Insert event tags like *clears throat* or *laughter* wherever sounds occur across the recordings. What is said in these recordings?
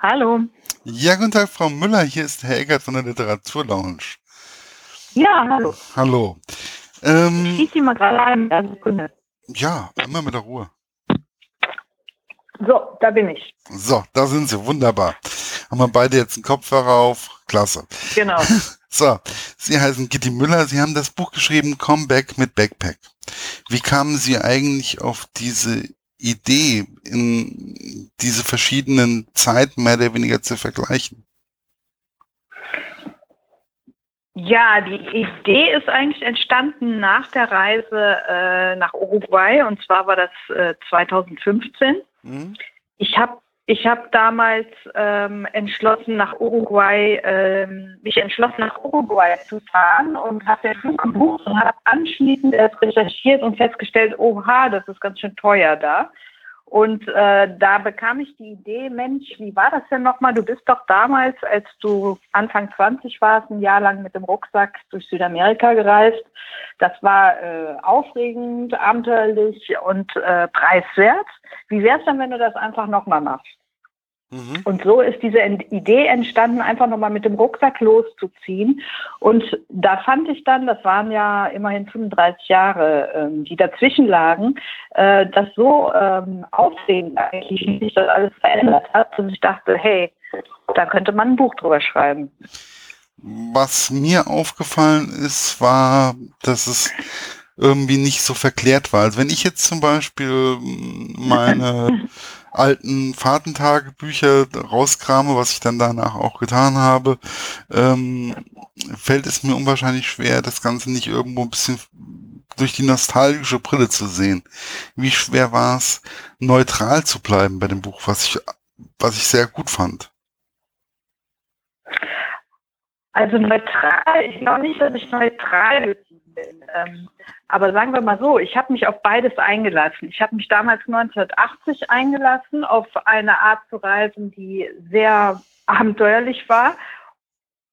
Hallo. Ja, guten Tag, Frau Müller. Hier ist Herr Eckert von der Literaturlounge. Ja, hallo. Hallo. Ich Ähm, schieße Sie mal gerade an. Eine Sekunde. ja, immer mit der Ruhe. So, da bin ich. So, da sind Sie. Wunderbar. Haben wir beide jetzt einen Kopfhörer auf. Klasse. Genau. *laughs* So, Sie heißen Gitti Müller. Sie haben das Buch geschrieben, Comeback mit Backpack. Wie kamen Sie eigentlich auf diese Idee, in diese verschiedenen Zeiten mehr oder weniger zu vergleichen? Ja, die Idee ist eigentlich entstanden nach der Reise äh, nach Uruguay und zwar war das äh, 2015. Hm? Ich habe ich hab damals ähm, entschlossen, nach Uruguay, ähm, mich entschlossen, nach Uruguay zu fahren und habe den Flug gebucht und habe anschließend erst recherchiert und festgestellt, oha, das ist ganz schön teuer da. Und äh, da bekam ich die Idee, Mensch, wie war das denn nochmal? Du bist doch damals, als du Anfang 20 warst, ein Jahr lang mit dem Rucksack durch Südamerika gereist. Das war äh, aufregend, abenteuerlich und äh, preiswert. Wie wär's denn, wenn du das einfach nochmal machst? Mhm. Und so ist diese Idee entstanden, einfach nochmal mit dem Rucksack loszuziehen. Und da fand ich dann, das waren ja immerhin 35 Jahre, ähm, die dazwischen lagen, äh, das so ähm, aufregend eigentlich, wie sich das alles verändert hat, dass ich dachte, hey, da könnte man ein Buch drüber schreiben. Was mir aufgefallen ist, war, dass es irgendwie nicht so verklärt war. Also wenn ich jetzt zum Beispiel mm, meine *laughs* alten Fahrtentagebücher rauskrame, was ich dann danach auch getan habe, ähm, fällt es mir unwahrscheinlich schwer, das Ganze nicht irgendwo ein bisschen durch die nostalgische Brille zu sehen. Wie schwer war es, neutral zu bleiben bei dem Buch, was ich, was ich sehr gut fand. Also neutral, ich glaube nicht, dass ich neutral bin. Ähm, aber sagen wir mal so, ich habe mich auf beides eingelassen. Ich habe mich damals 1980 eingelassen, auf eine Art zu reisen, die sehr abenteuerlich war.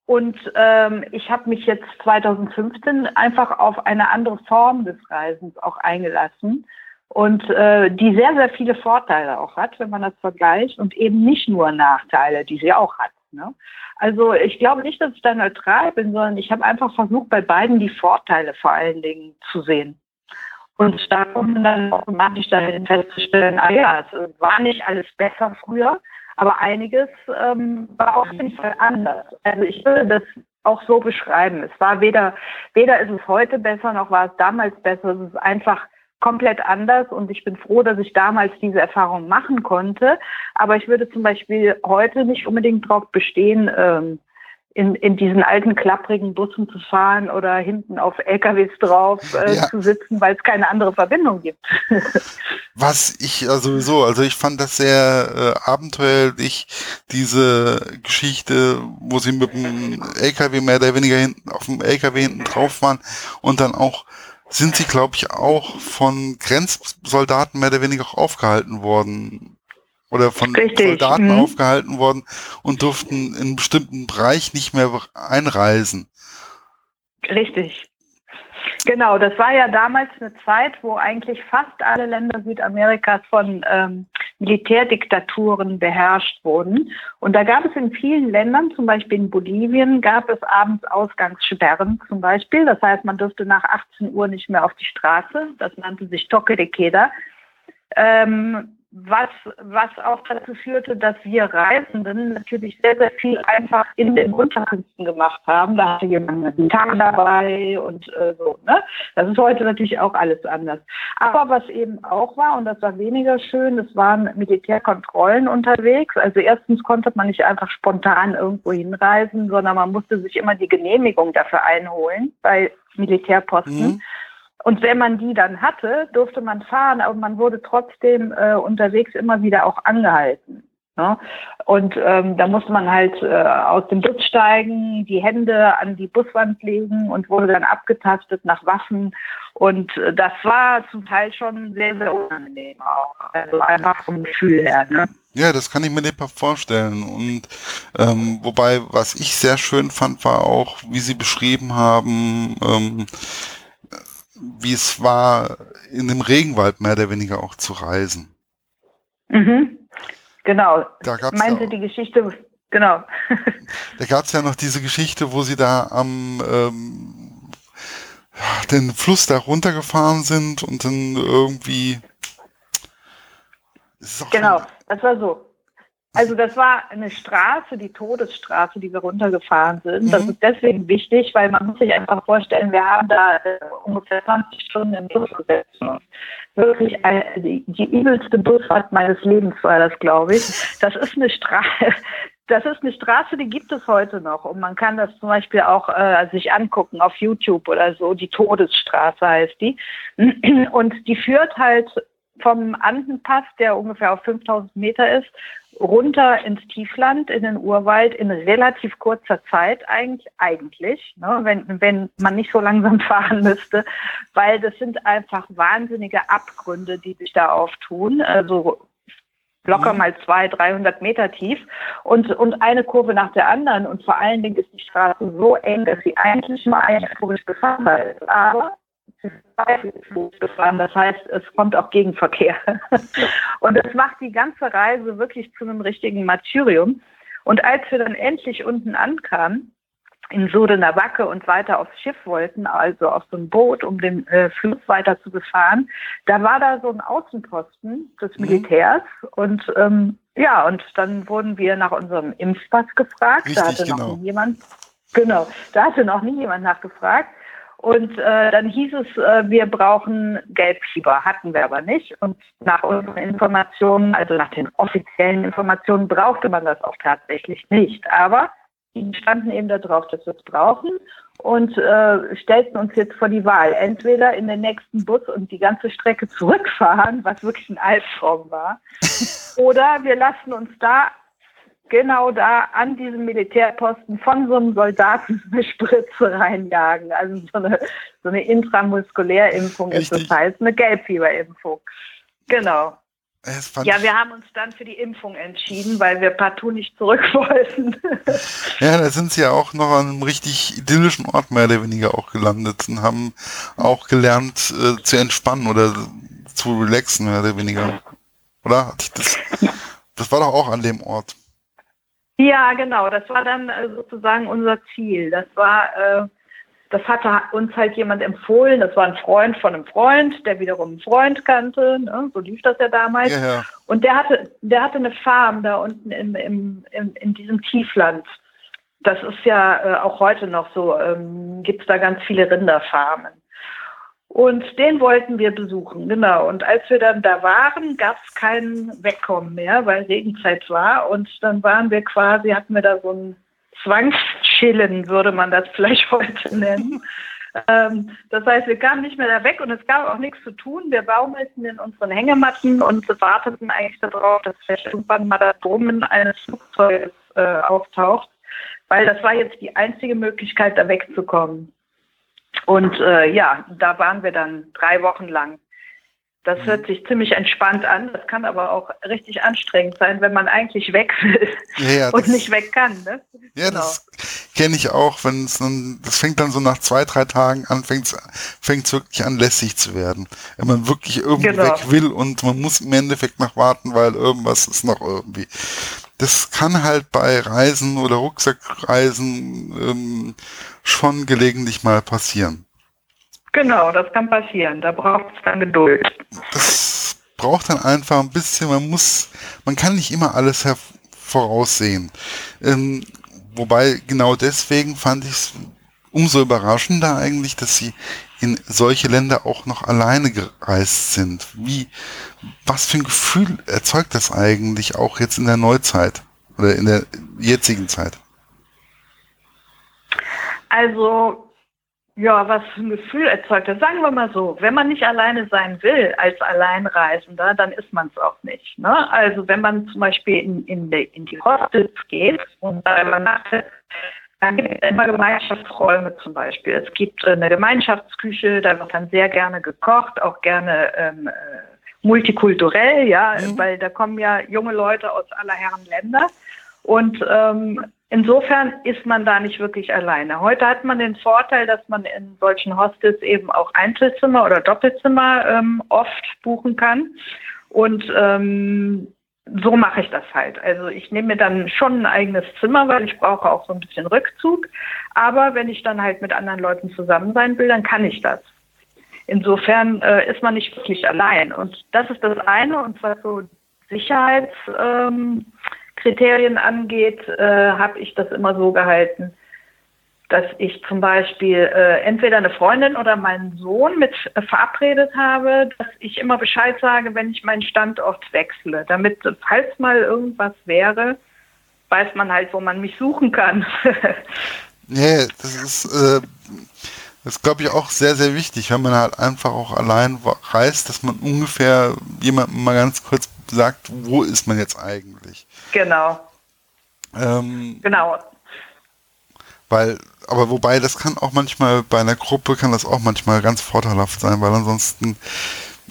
Und ähm, ich habe mich jetzt 2015 einfach auf eine andere Form des Reisens auch eingelassen und äh, die sehr, sehr viele Vorteile auch hat, wenn man das vergleicht und eben nicht nur Nachteile, die sie auch hat. Ne? Also ich glaube nicht, dass ich da neutral bin, sondern ich habe einfach versucht, bei beiden die Vorteile vor allen Dingen zu sehen. Und da kommt man dann automatisch dahin festzustellen, ah ja, es war nicht alles besser früher, aber einiges ähm, war auf jeden Fall anders. Also ich würde das auch so beschreiben. Es war weder, weder ist es heute besser, noch war es damals besser. Es ist einfach komplett anders und ich bin froh, dass ich damals diese Erfahrung machen konnte. Aber ich würde zum Beispiel heute nicht unbedingt darauf bestehen, ähm, in, in diesen alten klapprigen Bussen zu fahren oder hinten auf LKWs drauf äh, Ja. zu sitzen, weil es keine andere Verbindung gibt. *laughs* Was ich ja sowieso, also ich fand das sehr äh, abenteuerlich, diese Geschichte, wo sie mit dem LKW mehr oder weniger hinten, auf dem LKW hinten drauf waren und dann auch, sind sie glaube ich auch von Grenzsoldaten mehr oder weniger auch aufgehalten worden. Oder von Richtig, Soldaten mhm. aufgehalten worden und durften in einen bestimmten Bereich nicht mehr einreisen. Richtig. Genau, das war ja damals eine Zeit, wo eigentlich fast alle Länder Südamerikas von ähm, Militärdiktaturen beherrscht wurden. Und da gab es in vielen Ländern, zum Beispiel in Bolivien, gab es abends Ausgangssperren zum Beispiel. Das heißt, man durfte nach 18 Uhr nicht mehr auf die Straße. Das nannte sich Toque de Queda. Ähm, was, was auch dazu führte, dass wir Reisenden natürlich sehr, sehr viel einfach in den Unterkünften gemacht haben. Da hatte jemand eine Gitarre dabei und äh, so. Ne? Das ist heute natürlich auch alles anders. Aber was eben auch war, und das war weniger schön, es waren Militärkontrollen unterwegs. Also erstens konnte man nicht einfach spontan irgendwo hinreisen, sondern man musste sich immer die Genehmigung dafür einholen bei Militärposten. Mhm. Und wenn man die dann hatte, durfte man fahren, aber man wurde trotzdem äh, unterwegs immer wieder auch angehalten. Ne? Und ähm, da musste man halt äh, aus dem Bus steigen, die Hände an die Buswand legen und wurde dann abgetastet nach Waffen. Und äh, das war zum Teil schon sehr, sehr unangenehm auch. Also einfach vom Gefühl her. Ne? Ja, das kann ich mir nicht vorstellen. Und ähm, wobei, was ich sehr schön fand, war auch, wie Sie beschrieben haben, ähm, wie es war, in dem Regenwald mehr oder weniger auch zu reisen. Mhm. Genau. Da gab's Meinen Sie die Geschichte? Genau. da gab es ja noch diese Geschichte, wo Sie da am ähm, den Fluss da runtergefahren sind und dann irgendwie. Genau, das war so. Also das war eine Straße, die Todesstraße, die wir runtergefahren sind. Mhm. Das ist deswegen wichtig, weil man muss sich einfach vorstellen, wir haben da äh, ungefähr 20 Stunden im Bus gesessen. Wirklich eine, die, die übelste Busfahrt meines Lebens war das, glaube ich. Das ist eine Straße. *laughs* Das ist eine Straße, die gibt es heute noch. Und man kann das zum Beispiel auch äh, sich angucken auf YouTube oder so. Die Todesstraße heißt die. Und die führt halt vom Andenpass, der ungefähr auf 5000 Meter ist, runter ins Tiefland, in den Urwald in relativ kurzer Zeit eigentlich, eigentlich ne, wenn, wenn man nicht so langsam *laughs* fahren müsste, weil das sind einfach wahnsinnige Abgründe, die sich da auftun. Also locker mhm. mal zwei, 300 Meter tief und, und eine Kurve nach der anderen. Und vor allen Dingen ist die Straße so eng, dass sie eigentlich mal eigentlich befahrbar ist. Aber gefahren. Das heißt, es kommt auch Gegenverkehr. Und das macht die ganze Reise wirklich zu einem richtigen Martyrium. Und als wir dann endlich unten ankamen, in Sodener Wacke und weiter aufs Schiff wollten, also auf so ein Boot, um den äh, Fluss weiter zu befahren, da war da so ein Außenposten des mhm. Militärs mhm. und ähm, ja, und dann wurden wir nach unserem Impfpass gefragt. Richtig, da hatte noch genau. nie jemand, genau, da hatte noch nie jemand nachgefragt. Und äh, dann hieß es, äh, wir brauchen Gelbfieber, hatten wir aber nicht. Und nach unseren Informationen, also nach den offiziellen Informationen, brauchte man das auch tatsächlich nicht. Aber die standen eben darauf, dass wir es brauchen und äh, stellten uns jetzt vor die Wahl. Entweder in den nächsten Bus und die ganze Strecke zurückfahren, was wirklich ein Albtraum war, *laughs* oder wir lassen uns da genau da an diesem Militärposten von so einem Soldaten *laughs* eine Spritze reinjagen. Also so eine, so eine Intramuskulärimpfung ist das heißt, eine Gelbfieberimpfung. Genau. Ja, wir haben uns dann für die Impfung entschieden, weil wir partout nicht zurück *laughs* wollten. ja, da sind sie ja auch noch an einem richtig idyllischen Ort mehr oder weniger auch gelandet und haben auch gelernt äh, zu entspannen oder zu relaxen mehr oder weniger. Oder? Das? Das war doch auch an dem Ort. Ja, genau. Das war dann äh, sozusagen unser Ziel. Das war, äh, das hatte uns halt jemand empfohlen. Das war ein Freund von einem Freund, der wiederum einen Freund kannte. Ne? So lief das ja damals. Ja, ja. Und der hatte, der hatte eine Farm da unten im, im, im, in diesem Tiefland. Das ist ja äh, auch heute noch so. Ähm, Gibt es da ganz viele Rinderfarmen. Und den wollten wir besuchen, genau. Und als wir dann da waren, gab es kein Wegkommen mehr, weil Regenzeit war. Und dann waren wir quasi, hatten wir da so ein Zwangschillen, würde man das *laughs* vielleicht heute nennen. ähm, das heißt, wir kamen nicht mehr da weg und es gab auch nichts zu tun. Wir baumelten in unseren Hängematten und warteten eigentlich darauf, dass vielleicht irgendwann mal das Brummen eines Flugzeuges äh, auftaucht, weil das war jetzt die einzige Möglichkeit, da wegzukommen. Und äh, ja, da waren wir dann drei Wochen lang. Das hört mhm. sich ziemlich entspannt an. Das kann aber auch richtig anstrengend sein, wenn man eigentlich weg will ja, und nicht weg kann. Ne? Ja, genau. das kenne ich auch. Wenn es dann, das fängt dann so nach zwei, drei Tagen an, fängt es wirklich an, lässig zu werden. Wenn man wirklich irgendwie genau. weg will und man muss im Endeffekt noch warten, weil irgendwas ist noch irgendwie. Das kann halt bei Reisen oder Rucksackreisen ähm, schon gelegentlich mal passieren. Genau, das kann passieren. Da braucht es dann Geduld. Das braucht dann einfach ein bisschen, man muss, man kann nicht immer alles voraussehen. Ähm, wobei genau deswegen fand ich es umso überraschender eigentlich, dass sie in solche Länder auch noch alleine gereist sind. Wie, was für ein Gefühl erzeugt das eigentlich auch jetzt in der Neuzeit oder in der jetzigen Zeit? Also, ja, was für ein Gefühl erzeugt das? Sagen wir mal so, wenn man nicht alleine sein will als Alleinreisender, dann ist man es auch nicht. Ne? Also wenn man zum Beispiel in, in, die, in die Hostels geht und da übernachtet, dann gibt es immer Gemeinschaftsräume zum Beispiel. Es gibt eine Gemeinschaftsküche, da wird dann sehr gerne gekocht, auch gerne ähm, äh, multikulturell, ja, mhm. weil da kommen ja junge Leute aus aller Herren Länder. Und ähm, insofern ist man da nicht wirklich alleine. Heute hat man den Vorteil, dass man in solchen Hostels eben auch Einzelzimmer oder Doppelzimmer ähm, oft buchen kann. Und ähm, so mache ich das halt. Also ich nehme mir dann schon ein eigenes Zimmer, weil ich brauche auch so ein bisschen Rückzug. Aber wenn ich dann halt mit anderen Leuten zusammen sein will, dann kann ich das. Insofern äh, ist man nicht wirklich allein. Und das ist das eine. Und was so Sicherheitskriterien ähm, angeht, äh, habe ich das immer so gehalten, dass ich zum Beispiel äh, entweder eine Freundin oder meinen Sohn mit äh, verabredet habe, dass ich immer Bescheid sage, wenn ich meinen Standort wechsle, damit, falls mal irgendwas wäre, weiß man halt, wo man mich suchen kann. *laughs* nee, das ist, das glaube ich auch sehr, sehr wichtig, wenn man halt einfach auch allein reist, dass man ungefähr jemandem mal ganz kurz sagt, wo ist man jetzt eigentlich? Genau. Ähm, genau. Weil, aber wobei, das kann auch manchmal, bei einer Gruppe kann das auch manchmal ganz vorteilhaft sein, weil ansonsten,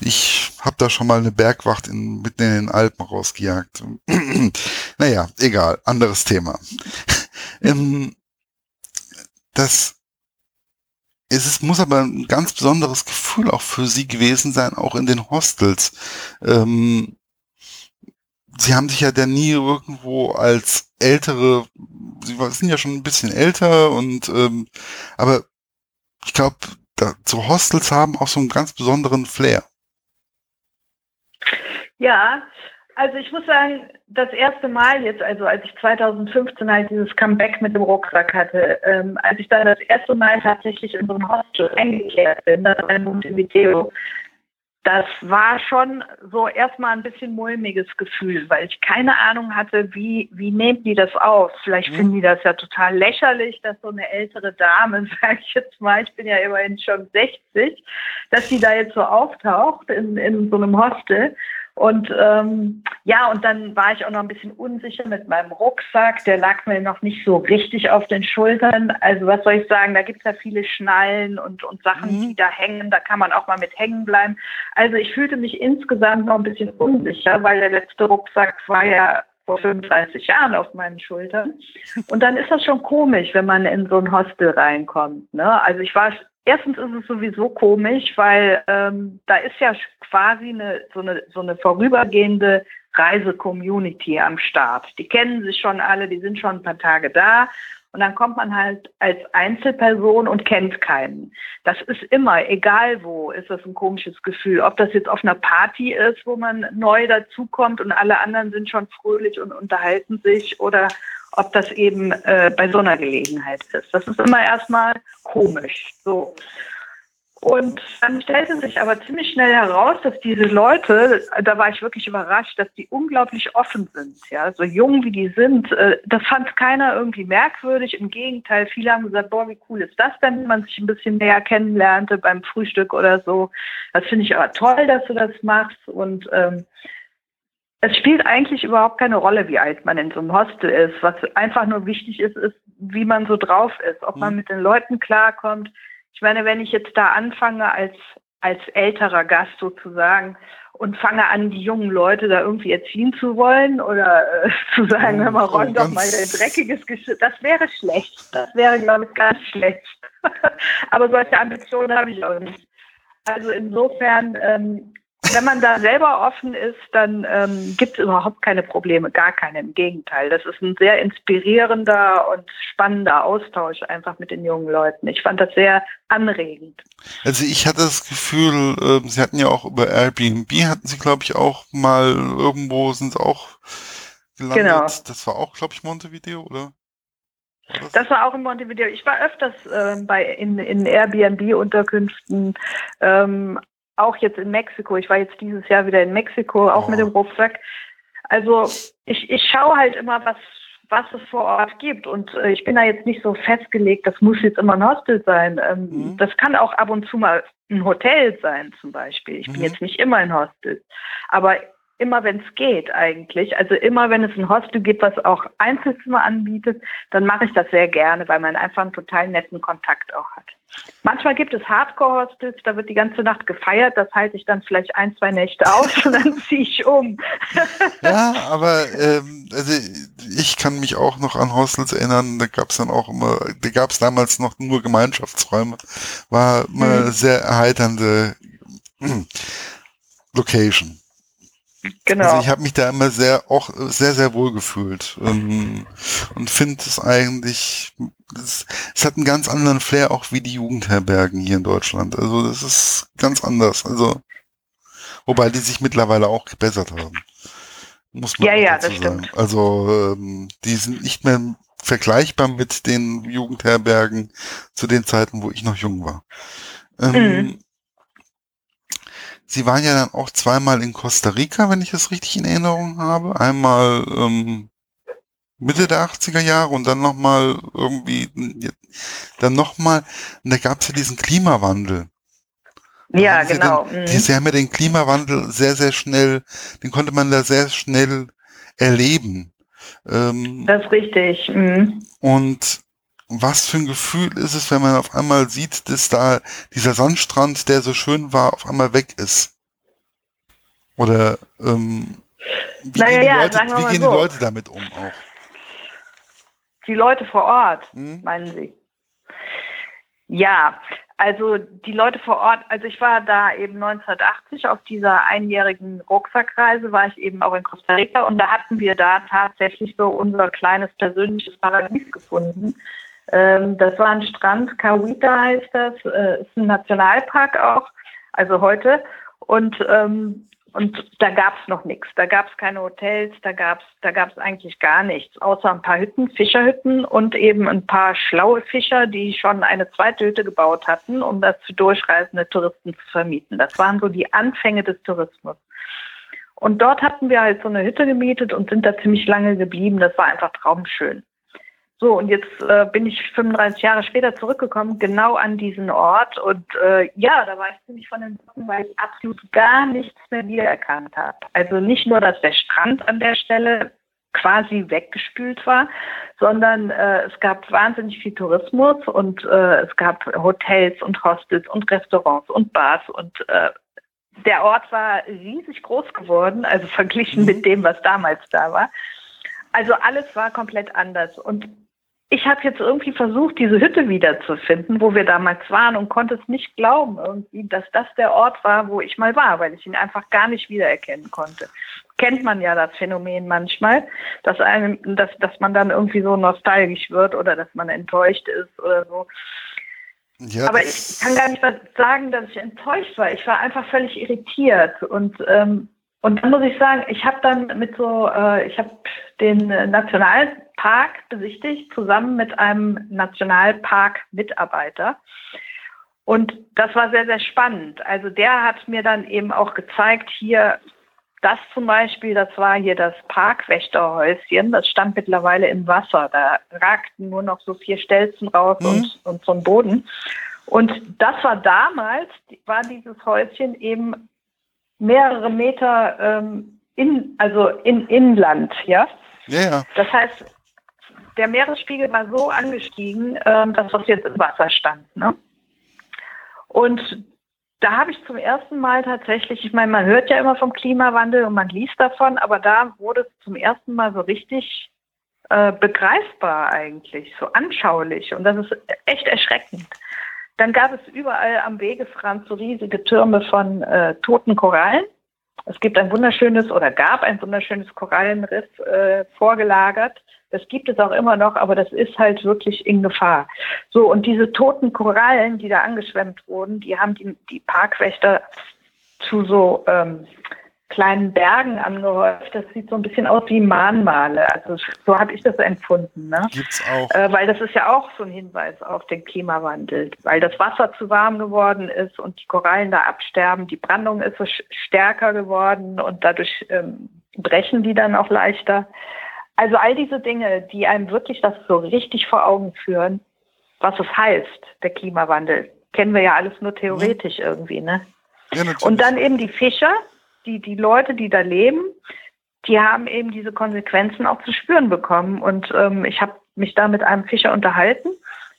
ich habe da schon mal eine Bergwacht in, mitten in den Alpen rausgejagt. *clears throat* naja, egal, anderes Thema. *laughs* ähm, das es ist, muss aber ein ganz besonderes Gefühl auch für sie gewesen sein, auch in den Hostels. Ähm, sie haben sich ja dann nie irgendwo als ältere, sie sind ja schon ein bisschen älter und ähm, aber ich glaube, so Hostels haben auch so einen ganz besonderen Flair. Ja, also ich muss sagen, das erste Mal jetzt, also als ich 2015 halt dieses Comeback mit dem Rucksack hatte, ähm, als ich dann das erste Mal tatsächlich in so ein Hostel eingekehrt bin, das war ein Montevideo, das war schon so erstmal ein bisschen mulmiges Gefühl, weil ich keine Ahnung hatte, wie, wie nehmen die das auf? Vielleicht mhm. finden die das ja total lächerlich, dass so eine ältere Dame, *laughs* sag ich jetzt mal, ich bin ja immerhin schon 60, dass die da jetzt so auftaucht in, in so einem Hostel. Und ähm, ja, und dann war ich auch noch ein bisschen unsicher mit meinem Rucksack. Der lag mir noch nicht so richtig auf den Schultern. Also was soll ich sagen, da gibt es ja viele Schnallen und, und Sachen, mhm. die da hängen. Da kann man auch mal mit hängen bleiben. Also ich fühlte mich insgesamt noch ein bisschen unsicher, weil der letzte Rucksack war ja vor 35 Jahren auf meinen Schultern. Und dann ist das schon komisch, wenn man in so ein Hostel reinkommt. Ne? Also ich war Erstens ist es sowieso komisch, weil ähm, da ist ja quasi eine, so, eine, so eine vorübergehende Reise-Community am Start. Die kennen sich schon alle, die sind schon ein paar Tage da. Und dann kommt man halt als Einzelperson und kennt keinen. Das ist immer, egal wo, ist das ein komisches Gefühl. Ob das jetzt auf einer Party ist, wo man neu dazukommt und alle anderen sind schon fröhlich und unterhalten sich oder ob das eben äh, bei so einer Gelegenheit ist. Das ist immer erstmal komisch. So. Und dann stellte sich aber ziemlich schnell heraus, dass diese Leute, da war ich wirklich überrascht, dass die unglaublich offen sind. Ja, so jung wie die sind, äh, das fand keiner irgendwie merkwürdig. Im Gegenteil, viele haben gesagt, boah, wie cool ist das denn, wenn man sich ein bisschen näher kennenlernte beim Frühstück oder so. Das finde ich aber toll, dass du das machst. Und ähm, es spielt eigentlich überhaupt keine Rolle, wie alt man in so einem Hostel ist. Was einfach nur wichtig ist, ist, wie man so drauf ist, ob man mhm. mit den Leuten klarkommt. Ich meine, wenn ich jetzt da anfange als, als älterer Gast sozusagen und fange an, die jungen Leute da irgendwie erziehen zu wollen oder äh, *laughs* zu sagen, hör mal, räum doch mal dein dreckiges Geschirr, das wäre schlecht. Das wäre, glaube ich, ganz schlecht. *laughs* Aber solche Ambitionen habe ich auch nicht. Also insofern ähm, wenn man da selber offen ist, dann ähm, gibt es überhaupt keine Probleme, gar keine. Im Gegenteil, das ist ein sehr inspirierender und spannender Austausch einfach mit den jungen Leuten. Ich fand das sehr anregend. Also ich hatte das Gefühl, äh, Sie hatten ja auch über Airbnb, hatten Sie, glaube ich, auch mal irgendwo, sind auch gelandet. Genau. Das war auch, glaube ich, Montevideo, oder? Das war auch in Montevideo. Ich war öfters äh, bei in, in Airbnb-Unterkünften, ähm, auch jetzt in Mexiko. Ich war jetzt dieses Jahr wieder in Mexiko, auch oh. mit dem Rucksack. Also ich, ich schaue halt immer, was, was es vor Ort gibt. Und äh, ich bin da jetzt nicht so festgelegt, das muss jetzt immer ein Hostel sein. Ähm, mhm. Das kann auch ab und zu mal ein Hotel sein, zum Beispiel. Ich mhm. bin jetzt nicht immer in Hostel. Aber immer, wenn es geht eigentlich. Also immer, wenn es ein Hostel gibt, was auch Einzelzimmer anbietet, dann mache ich das sehr gerne, weil man einfach einen total netten Kontakt auch hat. Manchmal gibt es Hardcore-Hostels, da wird die ganze Nacht gefeiert, das halte ich dann vielleicht ein, zwei Nächte aus *laughs* und dann ziehe ich um. ja, aber ähm, also ich kann mich auch noch an Hostels erinnern, da gab es dann auch immer, da gab es damals noch nur Gemeinschaftsräume, war immer mhm. sehr erheiternde *clears throat* Location. Genau. Also ich habe mich da immer sehr, auch sehr, sehr wohl gefühlt ähm, und finde es eigentlich, es, es hat einen ganz anderen Flair auch wie die Jugendherbergen hier in Deutschland. Also das ist ganz anders. Also wobei die sich mittlerweile auch gebessert haben. Muss man ja, ja, das sagen. stimmt. Also ähm, die sind nicht mehr vergleichbar mit den Jugendherbergen zu den Zeiten, wo ich noch jung war. Ähm, mhm. Sie waren ja dann auch zweimal in Costa Rica, wenn ich das richtig in Erinnerung habe. Einmal ähm, Mitte der 80er Jahre und dann nochmal irgendwie, dann nochmal, und da gab es ja diesen Klimawandel. Ja, genau. Den, die, sie haben ja den Klimawandel sehr, sehr schnell, den konnte man da sehr schnell erleben. Ähm, das ist richtig. Mhm. Und was für ein Gefühl ist es, wenn man auf einmal sieht, dass da dieser Sandstrand, der so schön war, auf einmal weg ist? Oder ähm, wie naja, gehen, die, Leute, wie gehen so. die Leute damit um auch? Die Leute vor Ort, hm? meinen Sie? Ja, also die Leute vor Ort, also ich war da eben 1980 auf dieser einjährigen Rucksackreise, war ich eben auch in Costa Rica und da hatten wir da tatsächlich so unser kleines persönliches Paradies gefunden. Ähm, das war ein Strand, Cahuita heißt das, äh, ist ein Nationalpark auch, also heute. Und, ähm, und da gab es noch nichts. Da gab es keine Hotels, da gab es da gab's eigentlich gar nichts, außer ein paar Hütten, Fischerhütten und eben ein paar schlaue Fischer, die schon eine zweite Hütte gebaut hatten, um das für durchreisende Touristen zu vermieten. Das waren so die Anfänge des Tourismus. Und dort hatten wir halt so eine Hütte gemietet und sind da ziemlich lange geblieben. Das war einfach traumschön. So, und jetzt äh, bin ich 35 Jahre später zurückgekommen, genau an diesen Ort. Und äh, ja, da war ich ziemlich von den Socken, weil ich absolut gar nichts mehr wiedererkannt habe. Also nicht nur, dass der Strand an der Stelle quasi weggespült war, sondern äh, es gab wahnsinnig viel Tourismus und äh, es gab Hotels und Hostels und Restaurants und Bars und äh, der Ort war riesig groß geworden, also verglichen mit dem, was damals da war. Also alles war komplett anders. Und ich habe jetzt irgendwie versucht, diese Hütte wiederzufinden, wo wir damals waren und konnte es nicht glauben, irgendwie, dass das der Ort war, wo ich mal war, weil ich ihn einfach gar nicht wiedererkennen konnte. Kennt man ja das Phänomen manchmal, dass einem, dass, dass man dann irgendwie so nostalgisch wird oder dass man enttäuscht ist oder so. Ja, Aber ich kann gar nicht sagen, dass ich enttäuscht war. Ich war einfach völlig irritiert und ähm, und dann muss ich sagen, ich habe dann mit so, äh, ich habe den Nationalpark besichtigt, zusammen mit einem Nationalpark-Mitarbeiter. Und das war sehr, sehr spannend. Also der hat mir dann eben auch gezeigt, hier, das zum Beispiel, das war hier das Parkwächterhäuschen, das stand mittlerweile im Wasser. Da ragten nur noch so vier Stelzen raus mhm. und, und so ein Boden. Und das war damals, war dieses Häuschen eben mehrere Meter ähm, in, also in Inland, ja. Ja, ja. Das heißt, der Meeresspiegel war so angestiegen, ähm, dass das jetzt im Wasser stand. Ne? Und da habe ich zum ersten Mal tatsächlich, ich meine, man hört ja immer vom Klimawandel und man liest davon, aber da wurde es zum ersten Mal so richtig äh, begreifbar eigentlich, so anschaulich. Und das ist echt erschreckend. Dann gab es überall am Wegesrand so riesige Türme von äh, toten Korallen. Es gibt ein wunderschönes oder gab ein wunderschönes Korallenriff äh, vorgelagert. Das gibt es auch immer noch, aber das ist halt wirklich in Gefahr. So, und diese toten Korallen, die da angeschwemmt wurden, die haben die, die Parkwächter zu so ähm, kleinen Bergen angehäuft. Das sieht so ein bisschen aus wie Mahnmale. Also so habe ich das empfunden. Ne? Gibt's auch. Äh, weil das ist ja auch so ein Hinweis auf den Klimawandel, weil das Wasser zu warm geworden ist und die Korallen da absterben. Die Brandung ist so stärker geworden und dadurch ähm, brechen die dann auch leichter. Also all diese Dinge, die einem wirklich das so richtig vor Augen führen, was es heißt, der Klimawandel, kennen wir ja alles nur theoretisch ja. irgendwie, ne? Ja, und dann eben die Fischer, die, die Leute, die da leben, die haben eben diese Konsequenzen auch zu spüren bekommen. Und ähm, ich habe mich da mit einem Fischer unterhalten,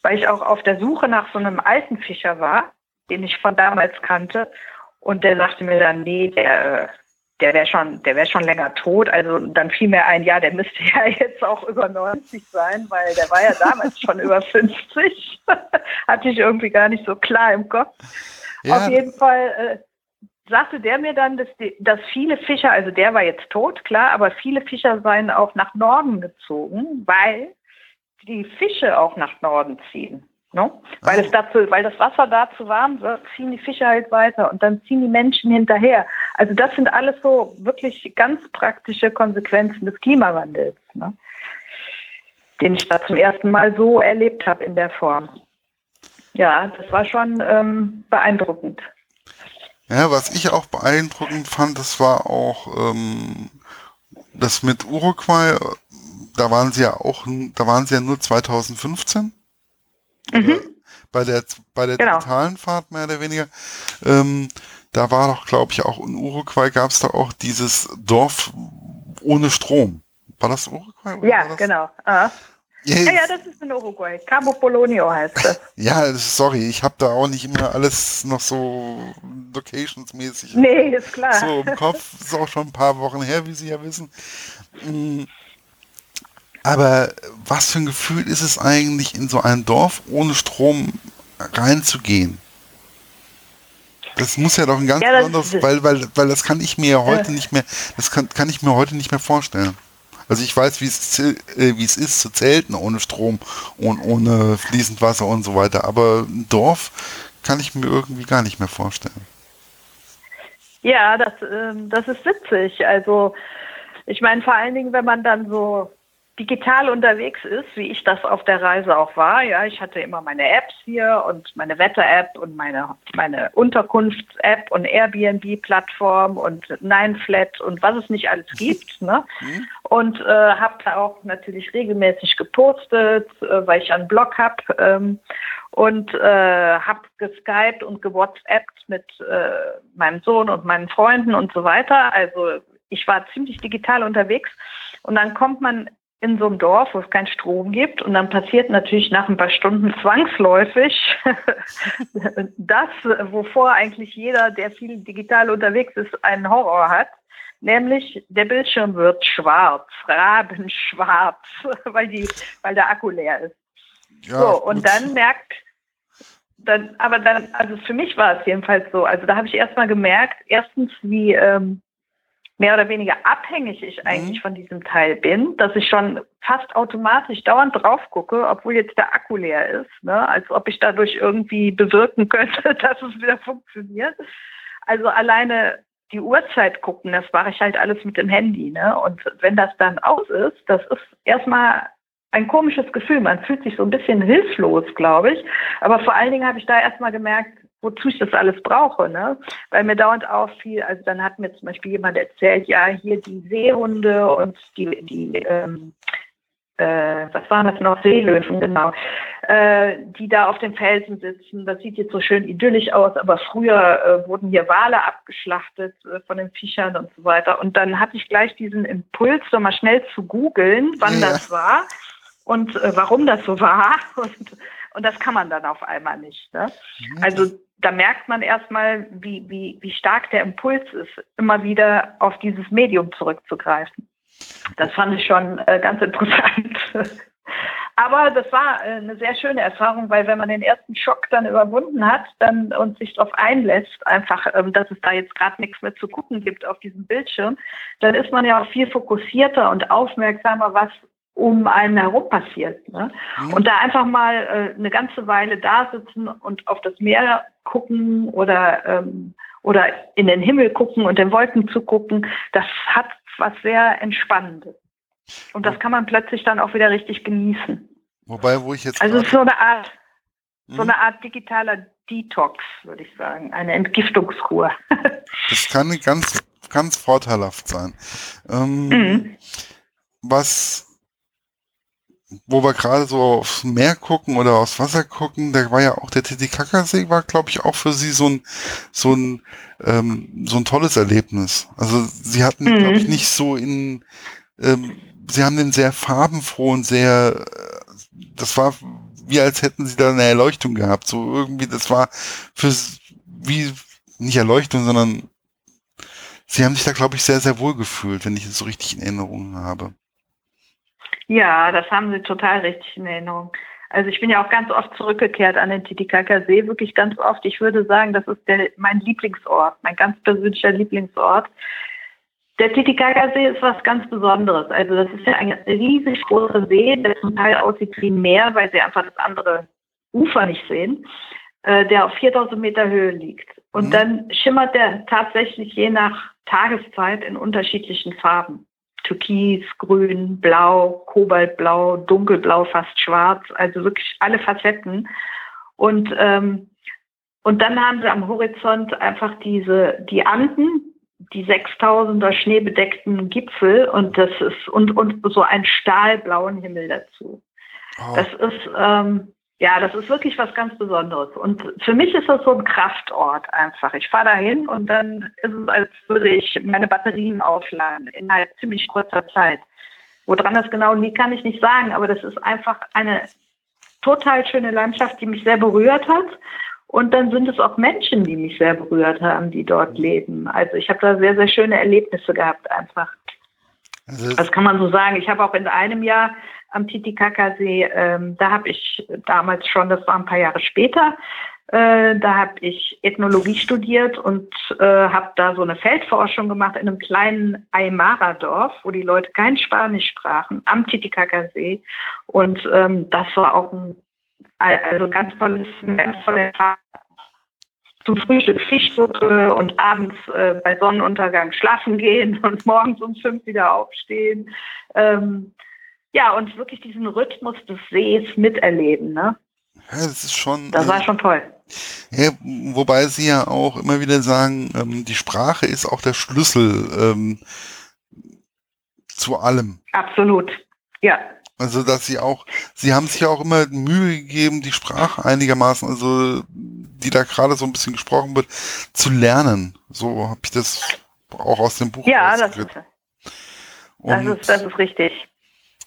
weil ich auch auf der Suche nach so einem alten Fischer war, den ich von damals kannte. Und der sagte mir dann, nee, der, der wäre schon, der wäre schon länger tot. Also dann fiel mir ein, ja, der müsste ja *laughs* jetzt auch über 90 sein, weil der war ja damals schon über 50. *laughs* Hatte ich irgendwie gar nicht so klar im Kopf. Ja. Auf jeden Fall, äh, sagte der mir dann, dass, die, dass viele Fischer, also der war jetzt tot, klar, aber viele Fischer seien auch nach Norden gezogen, weil die Fische auch nach Norden ziehen. Ne? Weil, es dazu, weil das Wasser da zu warm wird, ziehen die Fische halt weiter und dann ziehen die Menschen hinterher. Also das sind alles so wirklich ganz praktische Konsequenzen des Klimawandels, ne? den ich da zum ersten Mal so erlebt habe in der Form. Ja, das war schon ähm, beeindruckend. Ja, was ich auch beeindruckend fand, das war auch ähm, das mit Uruguay. Da waren sie ja auch, da waren sie ja nur 2015. Mhm. Bei der, bei der genau. digitalen Fahrt mehr oder weniger. Ähm, da war doch, glaube ich, auch in Uruguay gab es da auch dieses Dorf ohne Strom. War das Uruguay? ja, das? genau. Ah. Ja, ja, das ist in Uruguay. Cabo Polonio heißt das. *laughs* Ja, sorry, ich habe da auch nicht immer alles noch so locationsmäßig. Nee, ist klar. So im Kopf, ist auch schon ein paar Wochen her, wie Sie ja wissen. Mm. Aber was für ein Gefühl ist es eigentlich, in so ein Dorf ohne Strom reinzugehen? Das muss ja doch ein ganz ja, besonderes, weil, weil, weil das kann ich mir ja heute ja. nicht mehr, das kann, kann ich mir heute nicht mehr vorstellen. Also ich weiß, wie es, äh, es ist zu zelten ohne Strom und ohne fließend Wasser und so weiter, aber ein Dorf kann ich mir irgendwie gar nicht mehr vorstellen. Ja, das, äh, das ist witzig. Also ich meine vor allen Dingen, wenn man dann so digital unterwegs ist, wie ich das auf der Reise auch war. Ja, ich hatte immer meine Apps hier und meine Wetter-App und meine, meine Unterkunfts-App und Airbnb-Plattform und Nineflat und was es nicht alles gibt. *laughs* Ne? Mhm. Und äh, habe da auch natürlich regelmäßig gepostet, äh, weil ich einen Blog habe ähm, und äh, habe geskypt und gewhatsappt mit äh, meinem Sohn und meinen Freunden und so weiter. Also ich war ziemlich digital unterwegs. Und dann kommt man in so einem Dorf, wo es keinen Strom gibt. Und dann passiert natürlich nach ein paar Stunden zwangsläufig *laughs* das, wovor eigentlich jeder, der viel digital unterwegs ist, einen Horror hat. Nämlich der Bildschirm wird schwarz, rabenschwarz, *laughs* weil, die, weil der Akku leer ist. Ja, so, und gut. dann merkt, dann, aber dann, also für mich war es jedenfalls so. Also da habe ich erstmal gemerkt, erstens, wie, ähm, mehr oder weniger abhängig ich mhm. eigentlich mhm. von diesem Teil bin, dass ich schon fast automatisch dauernd drauf gucke, obwohl jetzt der Akku leer ist, ne? als ob ich dadurch irgendwie bewirken *laughs* könnte, dass es wieder funktioniert. Also alleine die Uhrzeit gucken, das mache ich halt alles mit dem Handy. Ne? Und wenn das dann aus ist, das ist erstmal ein komisches Gefühl. Man fühlt sich so ein bisschen hilflos, glaube ich. Aber vor allen Dingen habe ich da erstmal gemerkt, wozu ich das alles brauche, ne? Weil mir dauernd auch viel, also dann hat mir zum Beispiel jemand erzählt, ja, hier die Seehunde und die, die ähm, äh, was waren das noch, Seelöwen, genau, äh, die da auf dem Felsen sitzen. Das sieht jetzt so schön idyllisch aus, aber früher äh, wurden hier Wale abgeschlachtet äh, von den Fischern und so weiter. Und dann hatte ich gleich diesen Impuls, so mal schnell zu googeln, wann ja. das war und äh, warum das so war. *laughs* Und, und das kann man dann auf einmal nicht. Ne? Also da merkt man erstmal, wie, wie, wie stark der Impuls ist, immer wieder auf dieses Medium zurückzugreifen. Das fand ich schon äh, ganz interessant. *laughs* Aber das war äh, eine sehr schöne Erfahrung, weil wenn man den ersten Schock dann überwunden hat dann und sich darauf einlässt, einfach, ähm, dass es da jetzt gerade nichts mehr zu gucken gibt auf diesem Bildschirm, dann ist man ja auch viel fokussierter und aufmerksamer, was um einen herum passiert. Ne? Mhm. Und da einfach mal äh, eine ganze Weile da sitzen und auf das Meer gucken oder, ähm, oder in den Himmel gucken und den Wolken zu gucken, das hat was sehr Entspannendes. Und das kann man plötzlich dann auch wieder richtig genießen. Wobei, wo ich jetzt. Also so eine Art, so mhm. eine Art digitaler Detox, würde ich sagen. Eine Entgiftungskur. *laughs* das kann ganz, ganz vorteilhaft sein. Ähm, mhm. Was wo wir gerade so aufs Meer gucken oder aufs Wasser gucken, da war ja auch der Titicacasee, war glaube ich auch für sie so ein so ein ähm, so ein tolles Erlebnis. Also sie hatten mhm. glaube ich nicht so in ähm, sie haben den sehr farbenfroh und sehr äh, das war wie als hätten sie da eine Erleuchtung gehabt. So irgendwie, das war für wie nicht Erleuchtung, sondern sie haben sich da glaube ich sehr sehr wohl gefühlt, wenn ich es so richtig in Erinnerung habe. Ja, das haben Sie total richtig in Erinnerung. Also ich bin ja auch ganz oft zurückgekehrt an den Titicaca-See, wirklich ganz oft. Ich würde sagen, das ist der, mein Lieblingsort, mein ganz persönlicher Lieblingsort. Der Titicaca-See ist was ganz Besonderes. Also das ist ja ein riesig großer See, der zum Teil aussieht wie ein Meer, weil sie einfach das andere Ufer nicht sehen, äh, der auf 4000 Meter Höhe liegt. Und mhm. dann schimmert der tatsächlich je nach Tageszeit in unterschiedlichen Farben. Türkis, Grün, Blau, Kobaltblau, Dunkelblau, fast schwarz, also wirklich alle Facetten. Und, ähm, und dann haben sie am Horizont einfach diese, die Anden, die 6000er schneebedeckten Gipfel und das ist, und, und so einen stahlblauen Himmel dazu. Oh. Das ist, ähm, ja, das ist wirklich was ganz Besonderes. Und für mich ist das so ein Kraftort einfach. Ich fahre dahin und dann ist es, als würde ich meine Batterien aufladen innerhalb ziemlich kurzer Zeit. Woran das genau liegt, kann ich nicht sagen, aber das ist einfach eine total schöne Landschaft, die mich sehr berührt hat. Und dann sind es auch Menschen, die mich sehr berührt haben, die dort leben. Also ich habe da sehr, sehr schöne Erlebnisse gehabt einfach. Also das kann man so sagen. Ich habe auch in einem Jahr am Titicacasee, ähm, da habe ich damals schon, das war ein paar Jahre später, äh, da habe ich Ethnologie studiert und äh, habe da so eine Feldforschung gemacht in einem kleinen Aymara-Dorf, wo die Leute kein Spanisch sprachen, am Titicacasee. Und ähm, das war auch ein also ganz tolles, ganz tolle Erfahrung zum Frühstück Fischsuppe und abends äh, bei Sonnenuntergang schlafen gehen *laughs* und morgens um fünf wieder aufstehen. Ähm, ja, und wirklich diesen Rhythmus des Sees miterleben. Ne? Ja, das ist schon. Das war äh, schon toll. Ja, wobei Sie ja auch immer wieder sagen, ähm, die Sprache ist auch der Schlüssel ähm, zu allem. Absolut, ja. Also, dass Sie auch, Sie haben sich ja auch immer Mühe gegeben, die Sprache einigermaßen, also die da gerade so ein bisschen gesprochen wird, zu lernen. So habe ich das auch aus dem Buch Ja, das ist, das, ist, das ist richtig.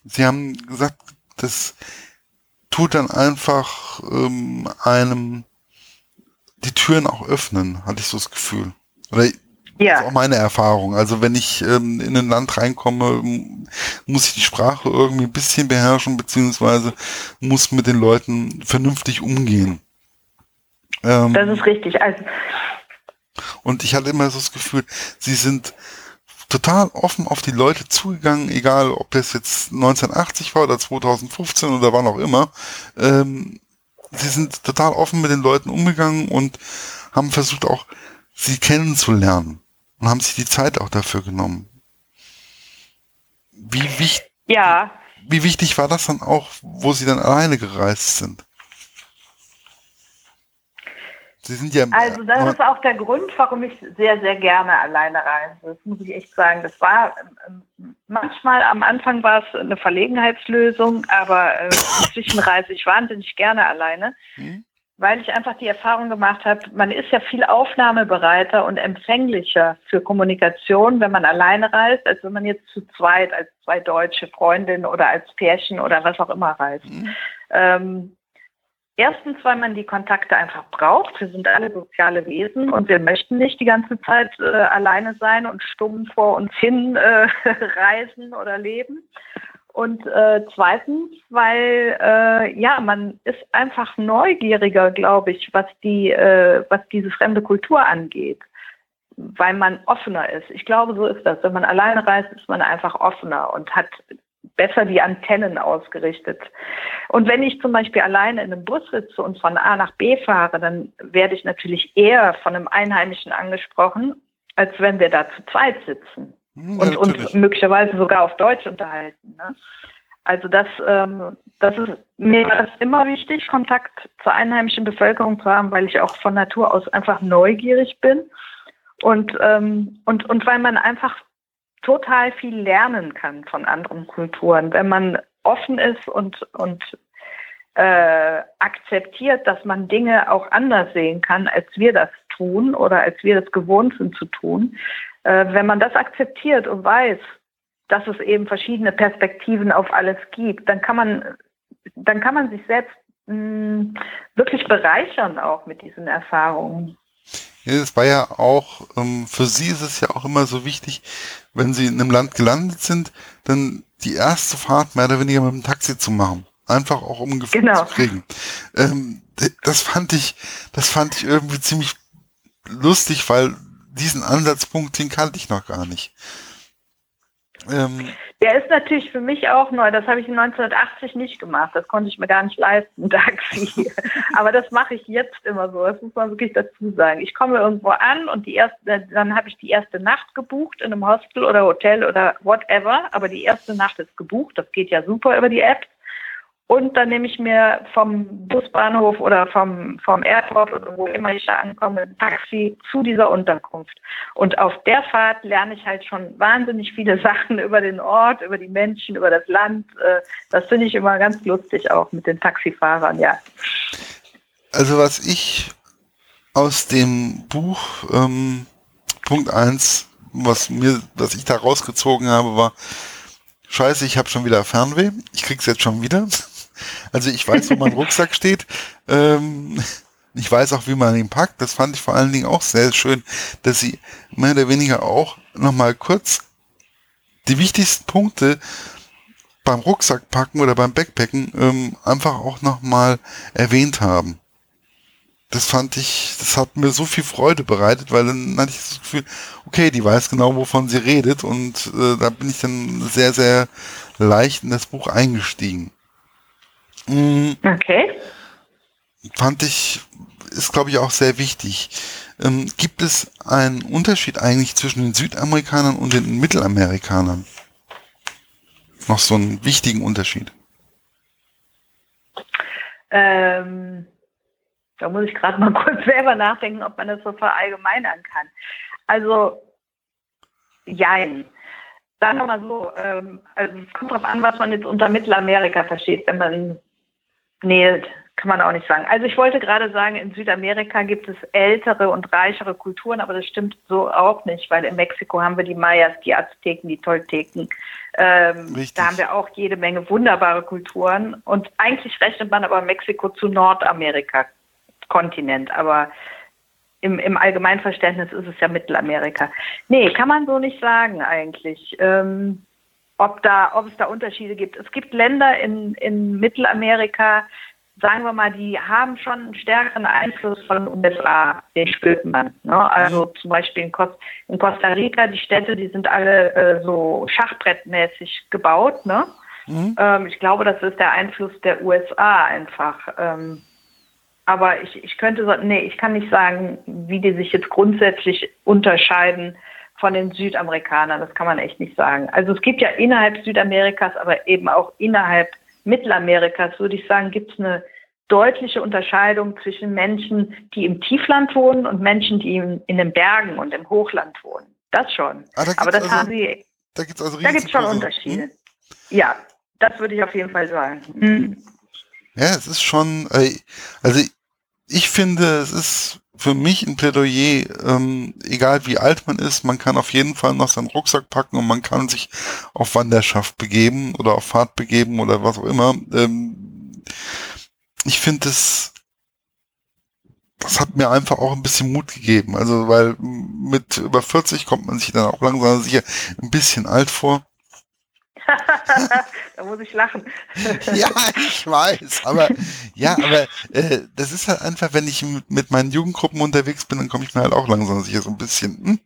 Sie haben gesagt, das tut dann einfach ähm, einem die Türen auch öffnen, hatte ich so das Gefühl. Oder ja. Das ist auch meine Erfahrung. Also wenn ich ähm, in ein Land reinkomme, muss ich die Sprache irgendwie ein bisschen beherrschen, beziehungsweise muss mit den Leuten vernünftig umgehen. Ähm, das ist richtig. Also und ich hatte immer so das Gefühl, sie sind total offen auf die Leute zugegangen, egal ob es jetzt 1980 war oder 2015 oder wann auch immer. Ähm, sie sind total offen mit den Leuten umgegangen und haben versucht auch, sie kennenzulernen und haben sich die Zeit auch dafür genommen. Wie wichtig, ja. wie wichtig war das dann auch, wo sie dann alleine gereist sind? Sie sind ja. Also das ist auch der Grund, warum ich sehr, sehr gerne alleine reise. Das muss ich echt sagen. Das war ähm, manchmal am Anfang war es eine Verlegenheitslösung, aber äh, inzwischen reise ich wahnsinnig gerne alleine, hm. Weil ich einfach die Erfahrung gemacht habe, man ist ja viel aufnahmebereiter und empfänglicher für Kommunikation, wenn man alleine reist, als wenn man jetzt zu zweit als zwei deutsche Freundinnen oder als Pärchen oder was auch immer reist. Hm. Ähm, Erstens, weil man die Kontakte einfach braucht. Wir sind alle soziale Wesen und wir möchten nicht die ganze Zeit äh, alleine sein und stumm vor uns hin äh, *laughs* reisen oder leben. Und äh, zweitens, weil äh, ja, man ist einfach neugieriger, glaube ich, was die, äh, was diese fremde Kultur angeht, weil man offener ist. Ich glaube, so ist das. Wenn man alleine reist, ist man einfach offener und hat besser die Antennen ausgerichtet. Und wenn ich zum Beispiel alleine in einem Bus sitze und von A nach B fahre, dann werde ich natürlich eher von einem Einheimischen angesprochen, als wenn wir da zu zweit sitzen hm, und uns möglicherweise sogar auf Deutsch unterhalten. Ne? Also das, ähm, das ist mir ist immer wichtig, Kontakt zur einheimischen Bevölkerung zu haben, weil ich auch von Natur aus einfach neugierig bin und ähm, und und weil man einfach total viel lernen kann von anderen Kulturen, wenn man offen ist und, und äh, akzeptiert, dass man Dinge auch anders sehen kann, als wir das tun oder als wir das gewohnt sind zu tun. Äh, wenn man das akzeptiert und weiß, dass es eben verschiedene Perspektiven auf alles gibt, dann kann man, dann kann man sich selbst mh, hm, wirklich bereichern auch mit diesen Erfahrungen. Es war ja auch, ähm, für sie ist es ja auch immer so wichtig, wenn sie in einem Land gelandet sind, dann die erste Fahrt mehr oder weniger mit dem Taxi zu machen. Einfach auch um ein Gefühl genau. zu kriegen. Ähm, das fand ich, das fand ich irgendwie ziemlich lustig, weil diesen Ansatzpunkt, den kannte ich noch gar nicht. Ähm, der ist natürlich für mich auch neu. Das habe ich 1980 nicht gemacht. Das konnte ich mir gar nicht leisten, *laughs* Taxi. Aber das mache ich jetzt immer so. Das muss man wirklich dazu sagen. Ich komme irgendwo an und die erste, dann habe ich die erste Nacht gebucht in einem Hostel oder Hotel oder whatever. Aber die erste Nacht ist gebucht. Das geht ja super über die App. Und dann nehme ich mir vom Busbahnhof oder vom, vom Airport oder wo immer ich da ankomme, ein Taxi zu dieser Unterkunft. Und auf der Fahrt lerne ich halt schon wahnsinnig viele *laughs* Sachen über den Ort, über die Menschen, über das Land. Äh, das finde ich immer ganz lustig auch mit den Taxifahrern, ja. Also was ich aus dem Buch ähm, Punkt 1, was mir, was ich da rausgezogen habe, war, Scheiße, ich habe schon wieder Fernweh. Ich krieg's jetzt schon wieder. Also ich weiß, wo mein Rucksack steht. Ähm, ich weiß auch, wie man ihn packt. Das fand ich vor allen Dingen auch sehr schön, dass sie mehr oder weniger auch nochmal kurz die wichtigsten Punkte beim Rucksackpacken oder beim Backpacken ähm, einfach auch nochmal erwähnt haben. Das fand ich, das hat mir so viel Freude bereitet, weil dann hatte ich das Gefühl, okay, die weiß genau, wovon sie redet und äh, da bin ich dann sehr, sehr leicht in das Buch eingestiegen. Mhm. Okay. Fand ich, ist glaube ich auch sehr wichtig. Ähm, gibt es einen Unterschied eigentlich zwischen den Südamerikanern und den Mittelamerikanern? Noch so einen wichtigen Unterschied? Ähm, da muss ich gerade mal *laughs* kurz selber nachdenken, ob man das so verallgemeinern kann. Also, jein. Sagen wir mal so, ähm, also es kommt darauf an, was man jetzt unter Mittelamerika versteht. Wenn man Nee, kann man auch nicht sagen. Also ich wollte gerade sagen, in Südamerika gibt es ältere und reichere Kulturen, aber das stimmt so auch nicht, weil in Mexiko haben wir die Mayas, die Azteken, die Tolteken. Ähm, da haben wir auch jede Menge wunderbare Kulturen. Und eigentlich rechnet man aber Mexiko zu Nordamerika, Kontinent. Aber im, im Allgemeinverständnis ist es ja Mittelamerika. Nee, kann man so nicht sagen eigentlich. Ähm, ob da, ob es da Unterschiede gibt. Es gibt Länder in, in Mittelamerika, sagen wir mal, die haben schon einen stärkeren Einfluss von USA, den spürt man. Ne? Also zum Beispiel in, Costa, in, Costa Rica, die Städte, die sind alle äh, so schachbrettmäßig gebaut. Ne? Mhm. Ähm, ich glaube, das ist der Einfluss der USA einfach. Ähm, aber ich, ich könnte nee, ich kann nicht sagen, wie die sich jetzt grundsätzlich unterscheiden von den Südamerikanern. Das kann man echt nicht sagen. Also es gibt ja innerhalb Südamerikas, aber eben auch innerhalb Mittelamerikas, würde ich sagen, gibt es eine deutliche Unterscheidung zwischen Menschen, die im Tiefland wohnen und Menschen, die in, den Bergen und im Hochland wohnen. Das schon. Ah, da aber das also, haben sie. Da gibt es also da gibt's schon Unterschiede. Hm? Ja, das würde ich auf jeden Fall sagen. Hm. Ja, es ist schon, äh, also ich finde, es ist für mich ein Plädoyer, ähm, egal wie alt man ist, man kann auf jeden Fall noch seinen Rucksack packen und man kann sich auf Wanderschaft begeben oder auf Fahrt begeben oder was auch immer. Ähm, ich finde es, das hat mir einfach auch ein bisschen Mut gegeben. Also, weil mit über 40 kommt man sich dann auch langsam sicher ein bisschen alt vor. Da muss ich lachen. ja, ich weiß, aber ja, aber äh, das ist halt einfach, wenn ich mit, mit meinen Jugendgruppen unterwegs bin, dann komme ich mir halt auch langsam sicher so ein bisschen.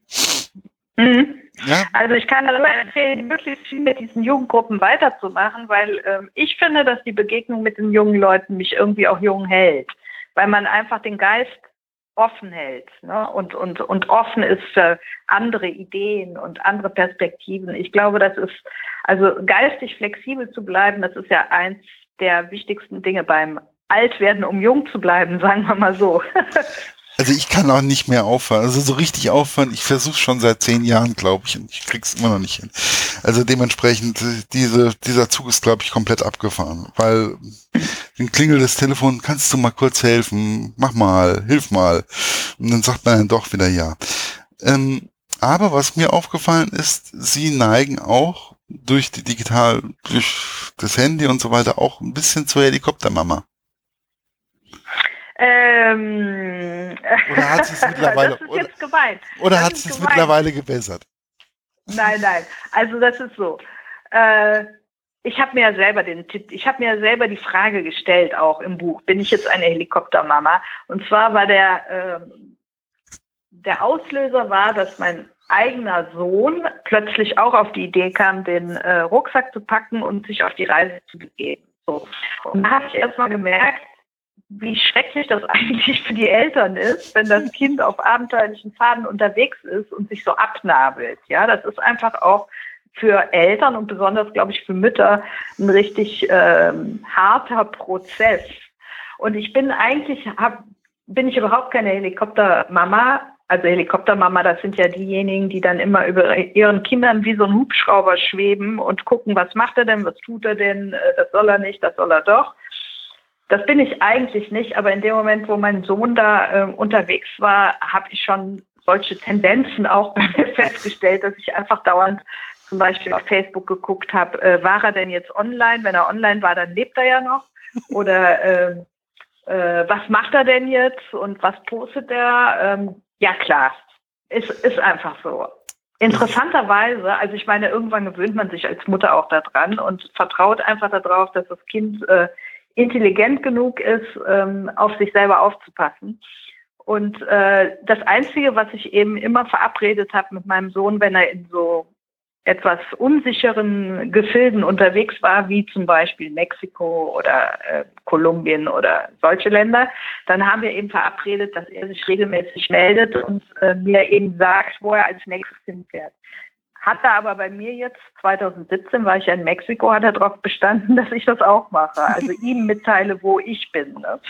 Hm? Mhm. Ja. Also ich kann nur empfehlen, möglichst viel mit diesen Jugendgruppen weiterzumachen, weil ähm, ich finde, dass die Begegnung mit den jungen Leuten mich irgendwie auch jung hält, weil man einfach den Geist offen hält ne? und, und, und offen ist für andere Ideen und andere Perspektiven. Ich glaube, das ist, also geistig flexibel zu bleiben, das ist ja eins der wichtigsten Dinge beim Altwerden, um jung zu bleiben, *laughs* sagen wir mal so. Also ich kann auch nicht mehr aufhören. Also so richtig aufhören, ich versuche schon seit zehn Jahren, glaube ich, und ich krieg's immer noch nicht hin. Also dementsprechend, diese, dieser Zug ist, glaube ich, komplett abgefahren. Weil dann klingelt das Telefon, kannst du mal kurz helfen? Mach mal, hilf mal. Und dann sagt man dann doch wieder ja. Ähm, aber was mir aufgefallen ist, sie neigen auch durch die digital, durch das Handy und so weiter auch ein bisschen zur Helikoptermama. Ähm, oder hat es *laughs* mittlerweile, oder, oder hat es mittlerweile gebessert? Nein, nein. Also das ist so. Äh, ich habe mir ja selber den ich habe mir ja selber die Frage gestellt, auch im Buch, bin ich jetzt eine Helikoptermama? Und zwar war der, äh, der Auslöser war, dass mein eigener Sohn plötzlich auch auf die Idee kam, den äh, Rucksack zu packen und sich auf die Reise zu begeben. So. Und da habe ich erstmal gemerkt, wie schrecklich das *laughs* eigentlich für die Eltern ist, wenn das Kind auf abenteuerlichen Faden unterwegs ist und sich so abnabelt. Ja, das ist einfach auch für Eltern und besonders, glaube ich, für Mütter ein richtig ähm, harter Prozess. Und ich bin eigentlich, hab, bin ich überhaupt keine Helikoptermama. Also Helikoptermama, das sind ja diejenigen, die dann immer über ihren Kindern wie so ein Hubschrauber schweben und gucken, was macht er denn, was tut er denn, äh, das soll er nicht, das soll er doch. Das bin ich eigentlich nicht, aber in dem Moment, wo mein Sohn da äh, unterwegs war, habe ich schon solche Tendenzen auch *laughs* festgestellt, dass ich einfach dauernd zum Beispiel auf Facebook geguckt habe, äh, war er denn jetzt online? Wenn er online war, dann lebt er ja noch. Oder äh, äh, was macht er denn jetzt und was postet er? Ähm, ja klar, es ist einfach so. Interessanterweise, also ich meine, irgendwann gewöhnt man sich als Mutter auch daran und vertraut einfach darauf, dass das Kind äh, intelligent genug ist, ähm, auf sich selber aufzupassen. Und äh, das Einzige, was ich eben immer verabredet habe mit meinem Sohn, wenn er in so etwas unsicheren Gefilden unterwegs war, wie zum Beispiel Mexiko oder äh, Kolumbien oder solche Länder, dann haben wir eben verabredet, dass er sich regelmäßig meldet und äh, mir eben sagt, wo er als nächstes hinfährt. Hat er aber bei mir jetzt, 2017 war ich ja in Mexiko, hat er darauf bestanden, *laughs* dass ich das auch mache. Also ihm mitteile, wo ich bin. Ne?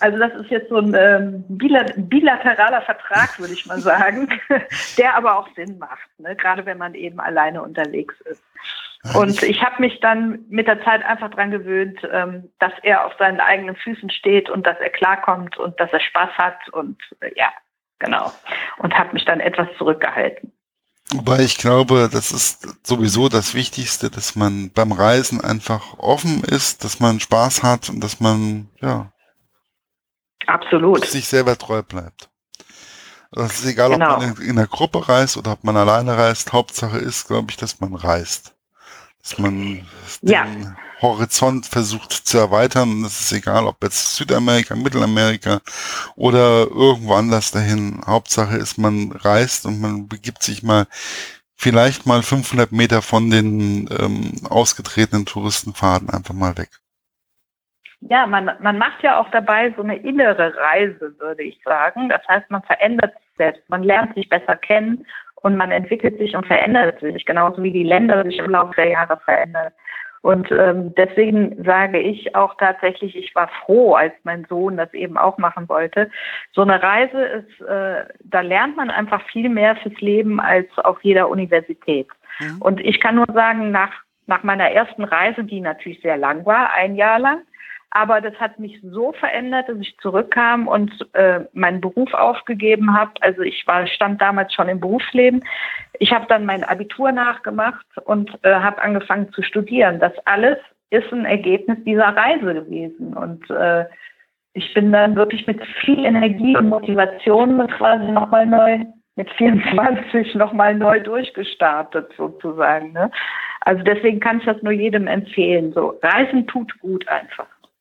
Also das ist jetzt so ein ähm, bilateraler Vertrag, würde ich mal sagen, *laughs* der aber auch Sinn macht, ne? gerade wenn man eben alleine unterwegs ist. Und ich habe mich dann mit der Zeit einfach dran gewöhnt, ähm, dass er auf seinen eigenen Füßen steht und dass er klarkommt und dass er Spaß hat und äh, ja, genau. Und habe mich dann etwas zurückgehalten. Wobei ich glaube, das ist sowieso das Wichtigste, dass man beim Reisen einfach offen ist, dass man Spaß hat und dass man, ja. Absolut. Sich selber treu bleibt. Das ist egal, genau. ob man in, in einer Gruppe reist oder ob man alleine reist. Hauptsache ist, glaube ich, dass man reist. Dass man ja. Horizont versucht zu erweitern. Und es ist egal, ob jetzt Südamerika, Mittelamerika oder irgendwo anders dahin. Hauptsache ist, man reist und man begibt sich mal vielleicht mal 500 Meter von den ähm, ausgetretenen Touristenfaden einfach mal weg. Ja, man, man macht ja auch dabei so eine innere Reise, würde ich sagen. Das heißt, man verändert sich selbst, man lernt sich besser kennen und man entwickelt sich und verändert sich, genauso wie die Länder sich im Laufe der Jahre verändern. Und ähm, deswegen sage ich auch tatsächlich, ich war froh, als mein Sohn das eben auch machen wollte. So eine Reise ist, äh, da lernt man einfach viel mehr fürs Leben als auf jeder Universität. Mhm. Und ich kann nur sagen, nach, nach meiner ersten Reise, die natürlich sehr lang war, ein Jahr lang, aber das hat mich so verändert, dass ich zurückkam und äh, meinen Beruf aufgegeben habe. Also ich war stand damals schon im Berufsleben. Ich habe dann mein Abitur nachgemacht und äh, habe angefangen zu studieren. Das alles ist ein Ergebnis dieser Reise gewesen und äh, ich bin dann wirklich mit viel Energie und Motivation quasi nochmal neu mit 24 *laughs* nochmal neu durchgestartet sozusagen. Ne? Also deswegen kann ich das nur jedem empfehlen. So Reisen tut gut einfach.